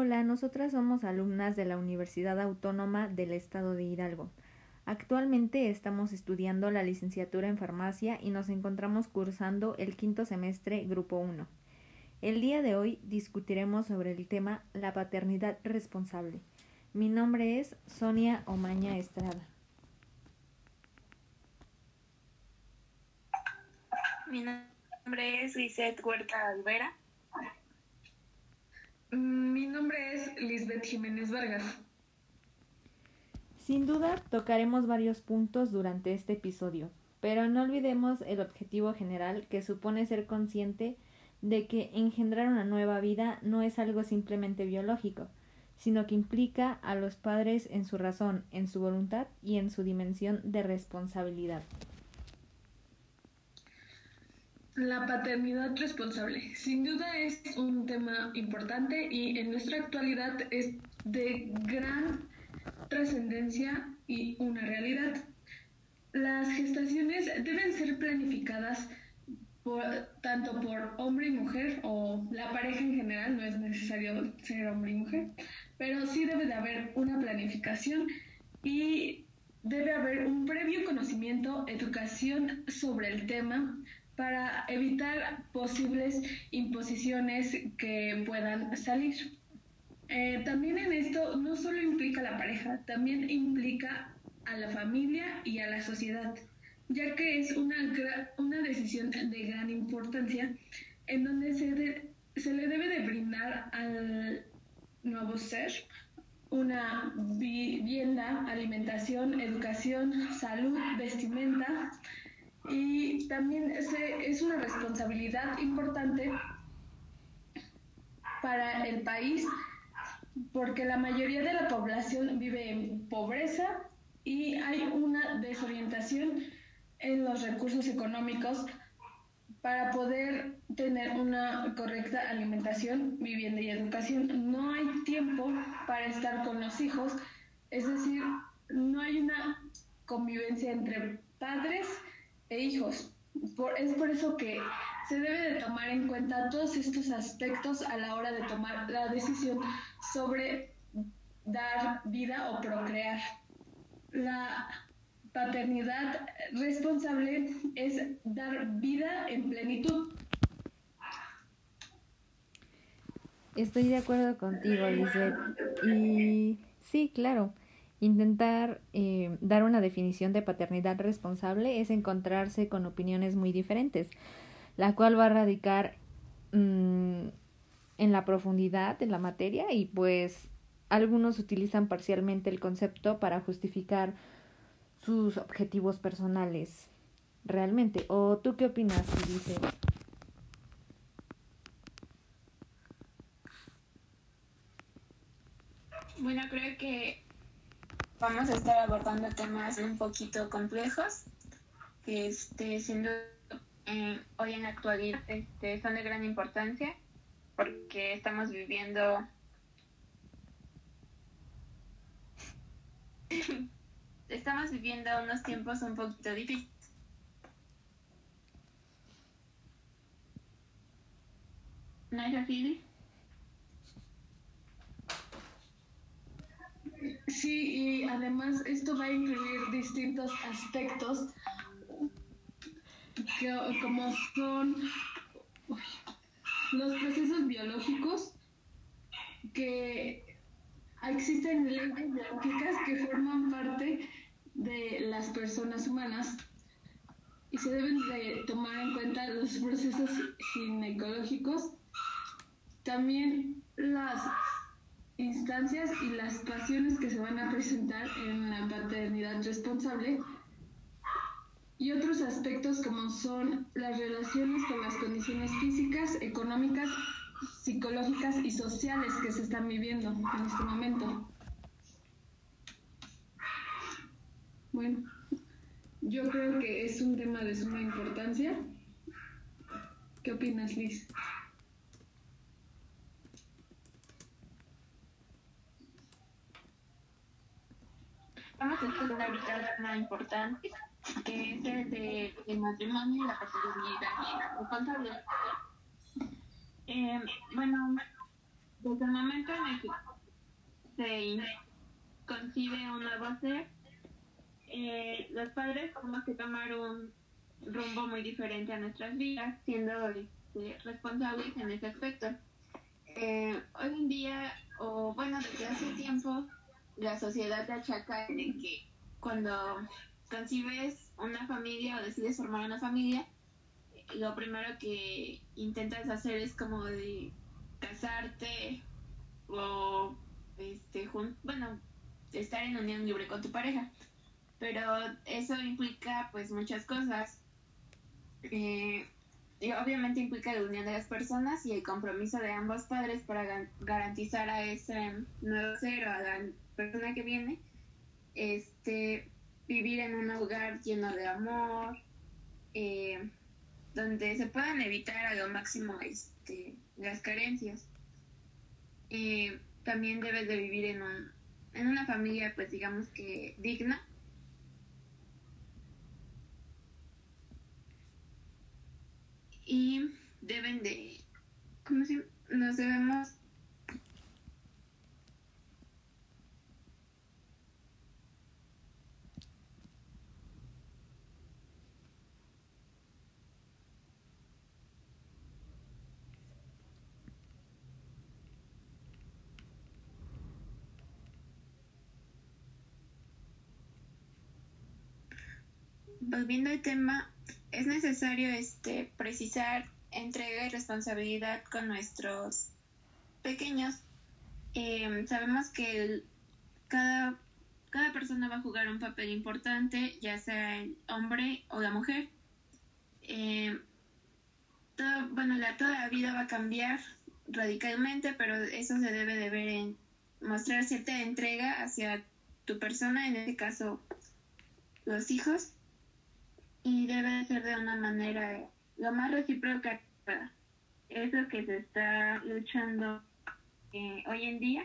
Hola, nosotras somos alumnas de la Universidad Autónoma del Estado de Hidalgo. Actualmente estamos estudiando la licenciatura en farmacia y nos encontramos cursando el quinto semestre Grupo 1. El día de hoy discutiremos sobre el tema la paternidad responsable. Mi nombre es Sonia Omaña Estrada. Mi nombre es Lisette Huerta Alvera. Mm, mi nombre es Lisbeth Jiménez Vargas. Sin duda tocaremos varios puntos durante este episodio, pero no olvidemos el objetivo general que supone ser consciente de que engendrar una nueva vida no es algo simplemente biológico, sino que implica a los padres en su razón, en su voluntad y en su dimensión de responsabilidad. La paternidad responsable. Sin duda es un tema importante y en nuestra actualidad es de gran trascendencia y una realidad. Las gestaciones deben ser planificadas por, tanto por hombre y mujer o la pareja en general, no es necesario ser hombre y mujer, pero sí debe de haber una planificación y debe haber un previo conocimiento, educación sobre el tema, para evitar posibles imposiciones que puedan salir. Eh, también en esto no solo implica la pareja, también implica a la familia y a la sociedad, ya que es una, una decisión de gran importancia en donde se, se le debe de brindar al nuevo ser una vivienda, alimentación, educación, salud, vestimenta, también es una responsabilidad importante para el país porque la mayoría de la población vive en pobreza y hay una desorientación en los recursos económicos para poder tener una correcta alimentación, vivienda y educación. No hay tiempo para estar con los hijos, es decir, no hay una convivencia entre padres e hijos. Es por eso que se debe de tomar en cuenta todos estos aspectos a la hora de tomar la decisión sobre dar vida o procrear. La paternidad responsable es dar vida en plenitud. Estoy de acuerdo contigo, Lizeth. Y sí, claro. Intentar eh, dar una definición de paternidad responsable es encontrarse con opiniones muy diferentes, la cual va a radicar mm, en la profundidad de la materia y pues algunos utilizan parcialmente el concepto para justificar sus objetivos personales realmente. ¿O tú qué opinas, dice? Bueno, creo que vamos a estar abordando temas un poquito complejos, que este, sin duda eh, hoy en la actualidad este, son de gran importancia porque estamos viviendo estamos viviendo unos tiempos un poquito difíciles. ¿No es así? Sí, y además esto va a incluir distintos aspectos como son los procesos biológicos que existen leyes biológicas que forman parte de las personas humanas y se deben de tomar en cuenta los procesos ginecológicos, también las instancias y las pasiones que se van a presentar en la paternidad responsable y otros aspectos como son las relaciones con las condiciones físicas, económicas, psicológicas y sociales que se están viviendo en este momento. Bueno, yo creo que es un tema de suma importancia. ¿Qué opinas, Liz? Vamos a estudiar ahorita un tema importante, que es el de, matrimonio y la paternidad responsable. Eh, bueno, desde el momento en el que se concibe un nuevo ser, eh, los padres tenemos que tomar un rumbo muy diferente a nuestras vidas, siendo este, responsables en ese aspecto. Eh, hoy en día, o bueno, desde hace tiempo, la sociedad te achaca en que cuando concibes una familia o decides formar una familia, lo primero que intentas hacer es como de casarte o este bueno estar en unión libre con tu pareja. Pero eso implica pues muchas cosas. Eh, obviamente implica la unión de las personas y el compromiso de ambos padres para garantizar a ese nuevo ser o a la persona que viene este vivir en un hogar lleno de amor eh, donde se puedan evitar a lo máximo este, las carencias. y también debes de vivir en, un, en una familia, pues digamos que digna. Y deben de, ¿cómo se Nos debemos volviendo al tema, es necesario este, precisar entrega y responsabilidad con nuestros pequeños. Em, sabemos que cada, cada persona va a jugar un papel importante, ya sea el hombre o la mujer. Em, bueno, la, toda la vida va a cambiar radicalmente, pero eso se debe de ver en mostrar cierta entrega hacia tu persona, en este caso los hijos, y debe ser de una manera lo más recíproca. Eso que se está luchando eh, hoy en día.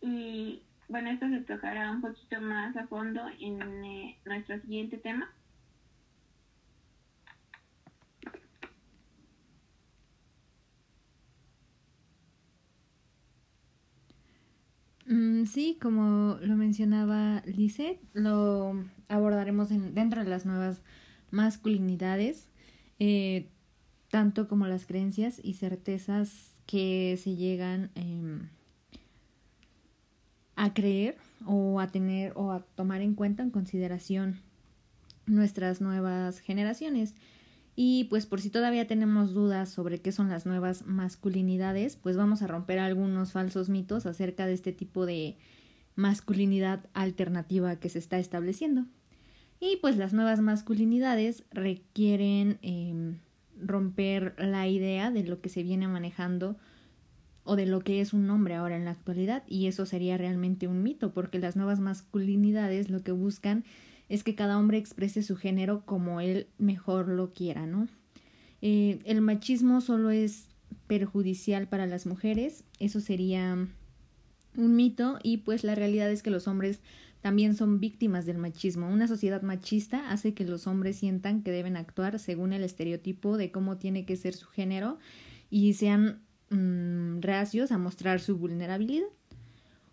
Y bueno, esto se tocará un poquito más a fondo en eh, nuestro siguiente tema. Mm, sí, como lo mencionaba Lise, lo abordaremos en, dentro de las nuevas masculinidades, eh, tanto como las creencias y certezas que se llegan em, a creer o a tener o a tomar en cuenta en consideración nuestras nuevas generaciones. Y pues por si todavía tenemos dudas sobre qué son las nuevas masculinidades, pues vamos a romper algunos falsos mitos acerca de este tipo de masculinidad alternativa que se está estableciendo. Y pues las nuevas masculinidades requieren em, romper la idea de lo que se viene manejando o de lo que es un hombre ahora en la actualidad y eso sería realmente un mito porque las nuevas masculinidades lo que buscan es que cada hombre exprese su género como él mejor lo quiera, ¿no? Eh, el machismo solo es perjudicial para las mujeres, eso sería un mito y pues la realidad es que los hombres también son víctimas del machismo. Una sociedad machista hace que los hombres sientan que deben actuar según el estereotipo de cómo tiene que ser su género y sean mm, reacios a mostrar su vulnerabilidad.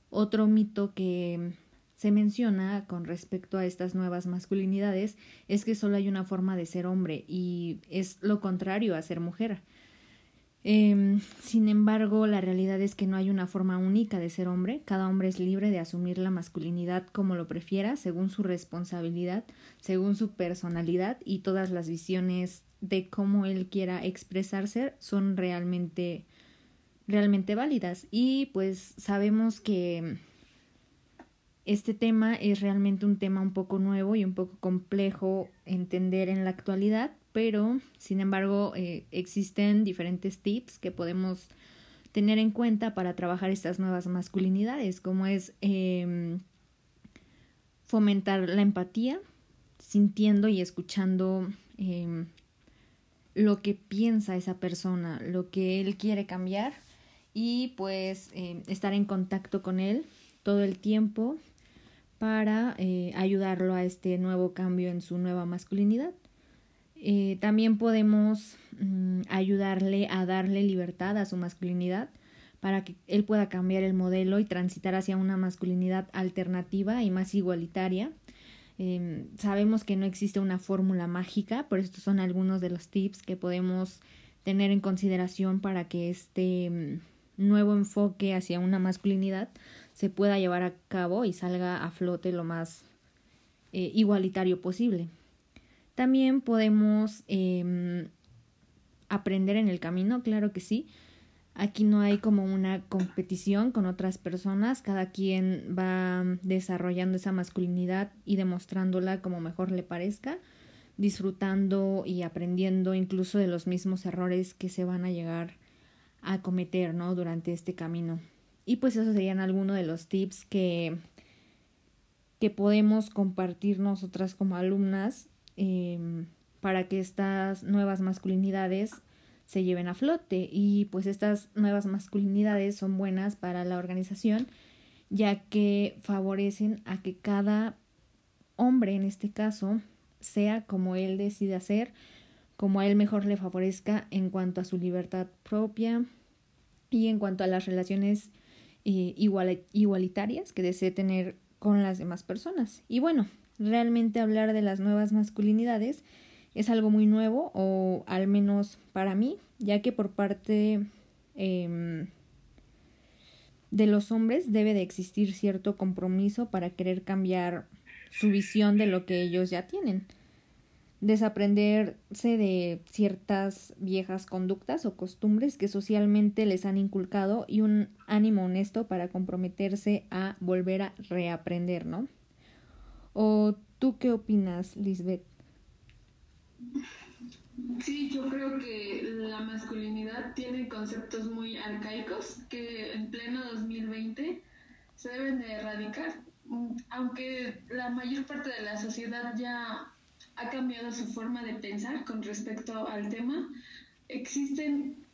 Otro mito que se menciona con respecto a estas nuevas masculinidades es que solo hay una forma de ser hombre y es lo contrario a ser mujer. Em, sin embargo, la realidad es que no hay una forma única de ser hombre. Cada hombre es libre de asumir la masculinidad como lo prefiera, según su responsabilidad, según su personalidad y todas las visiones de cómo él quiera expresarse son realmente realmente válidas y pues sabemos que este tema es realmente un tema un poco nuevo y un poco complejo entender en la actualidad, pero sin embargo eh, existen diferentes tips que podemos tener en cuenta para trabajar estas nuevas masculinidades, como es em, fomentar la empatía, sintiendo y escuchando em, lo que piensa esa persona, lo que él quiere cambiar y pues em, estar en contacto con él todo el tiempo para eh, ayudarlo a este nuevo cambio en su nueva masculinidad. Eh, también podemos mm, ayudarle a darle libertad a su masculinidad para que él pueda cambiar el modelo y transitar hacia una masculinidad alternativa y más igualitaria. Em, sabemos que no existe una fórmula mágica, pero estos son algunos de los tips que podemos tener en consideración para que este mm, nuevo enfoque hacia una masculinidad se pueda llevar a cabo y salga a flote lo más eh, igualitario posible. También podemos em, aprender en el camino, claro que sí. Aquí no hay como una competición con otras personas, cada quien va desarrollando esa masculinidad y demostrándola como mejor le parezca, disfrutando y aprendiendo incluso de los mismos errores que se van a llegar a cometer, ¿no? Durante este camino. Y pues esos serían algunos de los tips que, que podemos compartir nosotras como alumnas em, para que estas nuevas masculinidades se lleven a flote. Y pues estas nuevas masculinidades son buenas para la organización ya que favorecen a que cada hombre en este caso sea como él decide hacer, como a él mejor le favorezca en cuanto a su libertad propia y en cuanto a las relaciones eh, igualitarias que desee tener con las demás personas. Y bueno, realmente hablar de las nuevas masculinidades es algo muy nuevo, o al menos para mí, ya que por parte em, de los hombres debe de existir cierto compromiso para querer cambiar su visión de lo que ellos ya tienen. Desaprenderse de ciertas viejas conductas o costumbres que socialmente les han inculcado y un ánimo honesto para comprometerse a volver a reaprender, ¿no? ¿O tú qué opinas, Lisbeth? Sí, yo creo que la masculinidad tiene conceptos muy arcaicos que en pleno 2020 se deben de erradicar. Aunque la mayor parte de la sociedad ya ha cambiado su forma de pensar con respecto al tema, existen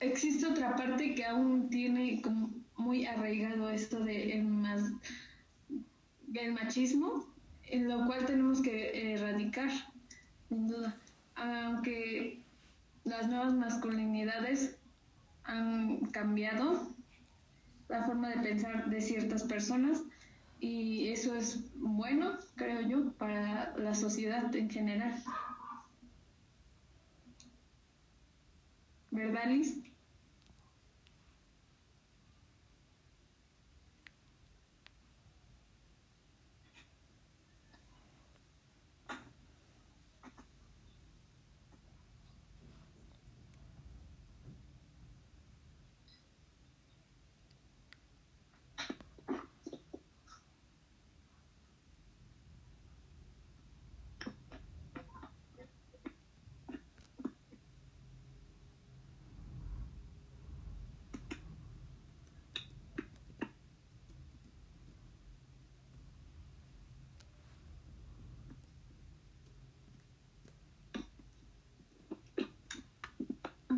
existe otra parte que aún tiene como muy arraigado esto de el, machismo, en lo cual tenemos que erradicar sin duda. Aunque las nuevas masculinidades han cambiado la forma de pensar de ciertas personas y eso es bueno, creo yo, para la sociedad en general. ¿Verdad, Liz?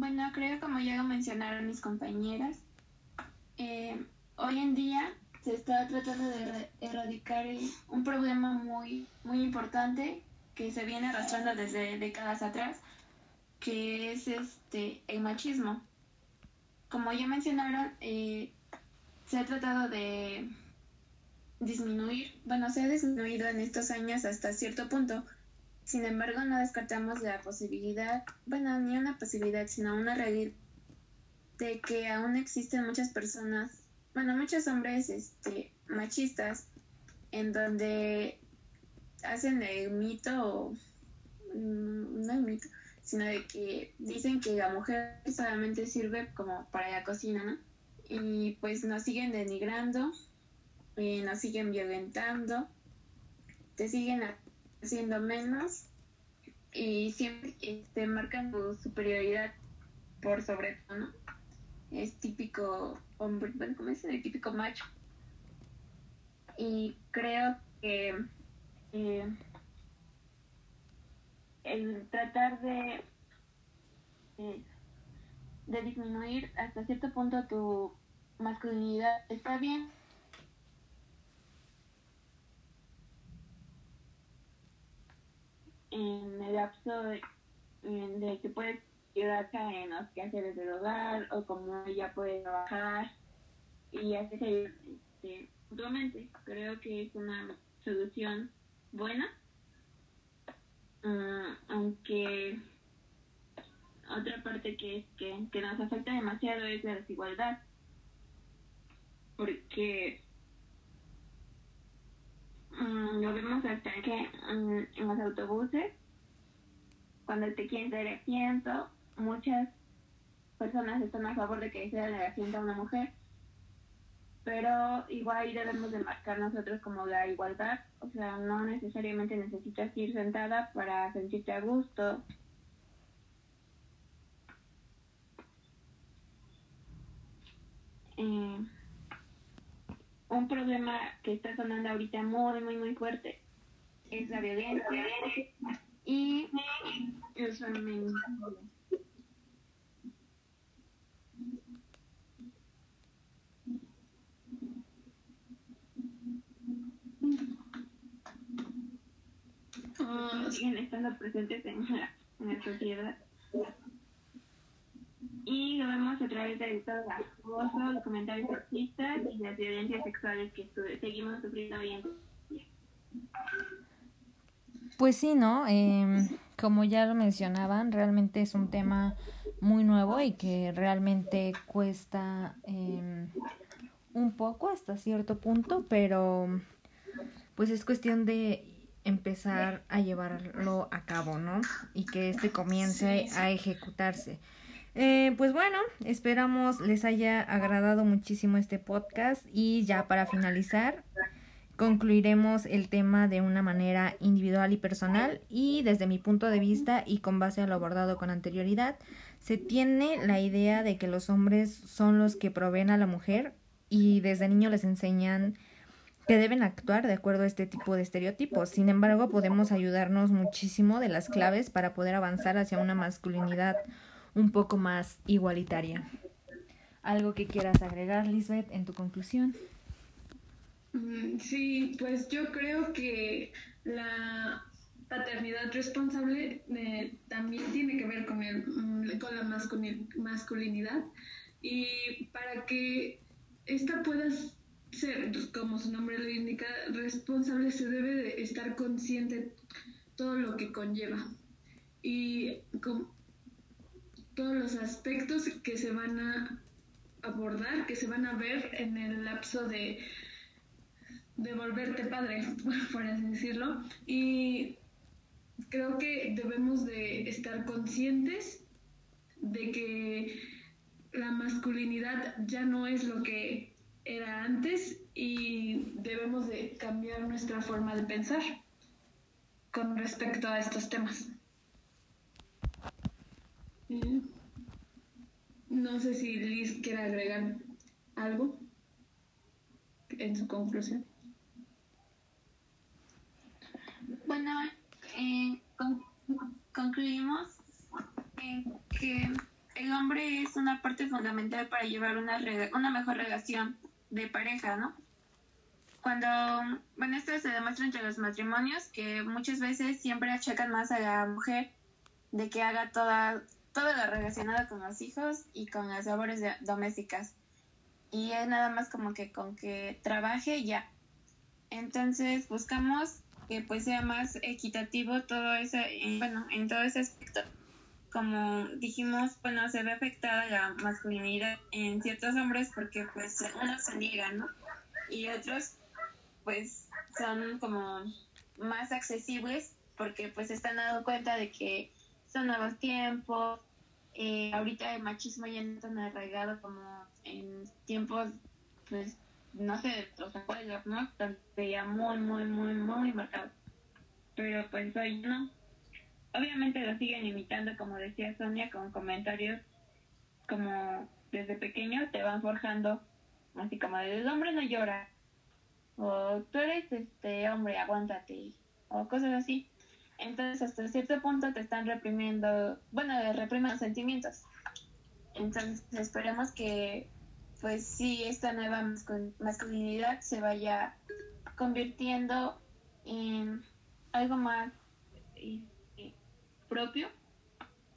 Bueno, creo como ya lo mencionaron mis compañeras, eh, hoy en día se está tratando de erradicar un problema muy, muy importante que se viene arrastrando desde décadas atrás, que es este el machismo. Como ya mencionaron, eh, se ha tratado de disminuir, bueno, se ha disminuido en estos años hasta cierto punto, sin embargo, no descartamos la posibilidad, bueno, ni una posibilidad, sino una realidad de que aún existen muchas personas, bueno, muchos hombres este, machistas, en donde hacen el mito, mm, no el mito, sino de que dicen que la mujer solamente sirve como para la cocina, ¿no? Y pues nos siguen denigrando, y nos siguen violentando, te siguen haciendo menos y siempre este, marcan su superioridad por sobre todo, ¿no? Es típico hombre, bueno, como dicen, el típico macho. Y creo que eh, el tratar de, eh, de disminuir hasta cierto punto tu masculinidad está bien, en el lapso de, que puedes ayudarse en los quehaceres del hogar o cómo ella puede trabajar y así se este, mutuamente. Creo que es una solución buena, uh, aunque otra parte que es que, que nos afecta demasiado es la desigualdad, porque um, lo vemos hasta que um, en los autobuses, cuando te quieren dar asiento, muchas personas están a favor de que se el asiento a una mujer pero igual debemos de marcar nosotros como la igualdad, o sea, no necesariamente necesitas ir sentada para sentirte a gusto. Eh, un problema que está sonando ahorita muy, muy, muy fuerte es la violencia y los feminicidios. siguen estando presentes en la, en la sociedad. Y lo vemos a través de todo el acoso, los comentarios sexistas y las violencias sexuales que seguimos sufriendo hoy en día. Pues sí, ¿no? Eh, como ya lo mencionaban, realmente es un tema muy nuevo y que realmente cuesta eh, un poco hasta cierto punto, pero pues es cuestión de empezar a llevarlo a cabo, ¿no? Y que este comience a ejecutarse. Eh, pues bueno, esperamos les haya agradado muchísimo este podcast y ya para finalizar concluiremos el tema de una manera individual y personal y desde mi punto de vista y con base a lo abordado con anterioridad, se tiene la idea de que los hombres son los que proveen a la mujer y desde niño les enseñan que deben actuar de acuerdo a este tipo de estereotipos. Sin embargo, podemos ayudarnos muchísimo de las claves para poder avanzar hacia una masculinidad un poco más igualitaria. ¿Algo que quieras agregar, Lisbeth, en tu conclusión? Sí, pues yo creo que la paternidad responsable eh, también tiene que ver con, el, mm, con la masculinidad. Y para que esta pueda ser, como su nombre lo indica, responsable, se debe de estar consciente todo lo que conlleva. Y con todos los aspectos que se van a abordar, que se van a ver en el lapso de, de volverte padre, por así decirlo. Y creo que debemos de estar conscientes de que la masculinidad ya no es lo que era antes y debemos de cambiar nuestra forma de pensar con respecto a estos temas. Eh, no sé si Liz quiere agregar algo en su conclusión. Bueno, eh, concluimos en que el hombre es una parte fundamental para llevar una, una mejor relación de pareja, ¿no? Cuando, bueno, esto se demuestra entre los matrimonios, que muchas veces siempre achacan más a la mujer de que haga toda, todo lo relacionado con los hijos y con las labores domésticas. Y es nada más como que con que trabaje ya. Entonces buscamos que pues sea más equitativo todo ese, bueno, en todo ese aspecto como dijimos, bueno, se ve afectada la masculinidad en ciertos hombres porque pues unos se niegan, ¿no? Y otros pues son como más accesibles porque pues están dando cuenta de que son nuevos tiempos, eh, ahorita el machismo ya no tan arraigado como en tiempos pues no sé, los abuelos, ¿no? Ya muy, muy, muy, muy marcado. Pero pues hoy no obviamente lo siguen imitando, como decía Sonia, con comentarios como desde pequeño te van forjando, así como el hombre no llora, o tú eres este hombre, aguántate, o cosas así. Entonces, hasta cierto punto te están reprimiendo, bueno, reprimen los sentimientos. Entonces, esperemos que, pues sí, esta nueva masculinidad se vaya convirtiendo en algo más propio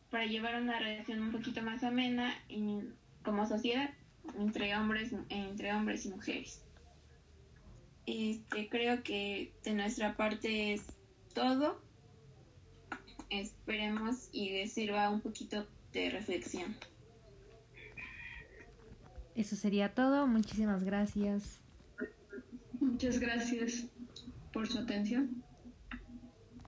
para llevar una relación un poquito más amena y, como sociedad entre hombres, entre hombres y mujeres. Este, creo que de nuestra parte es todo. Esperemos y les sirva un poquito de reflexión. Eso sería todo. Muchísimas gracias. Muchas gracias por su atención.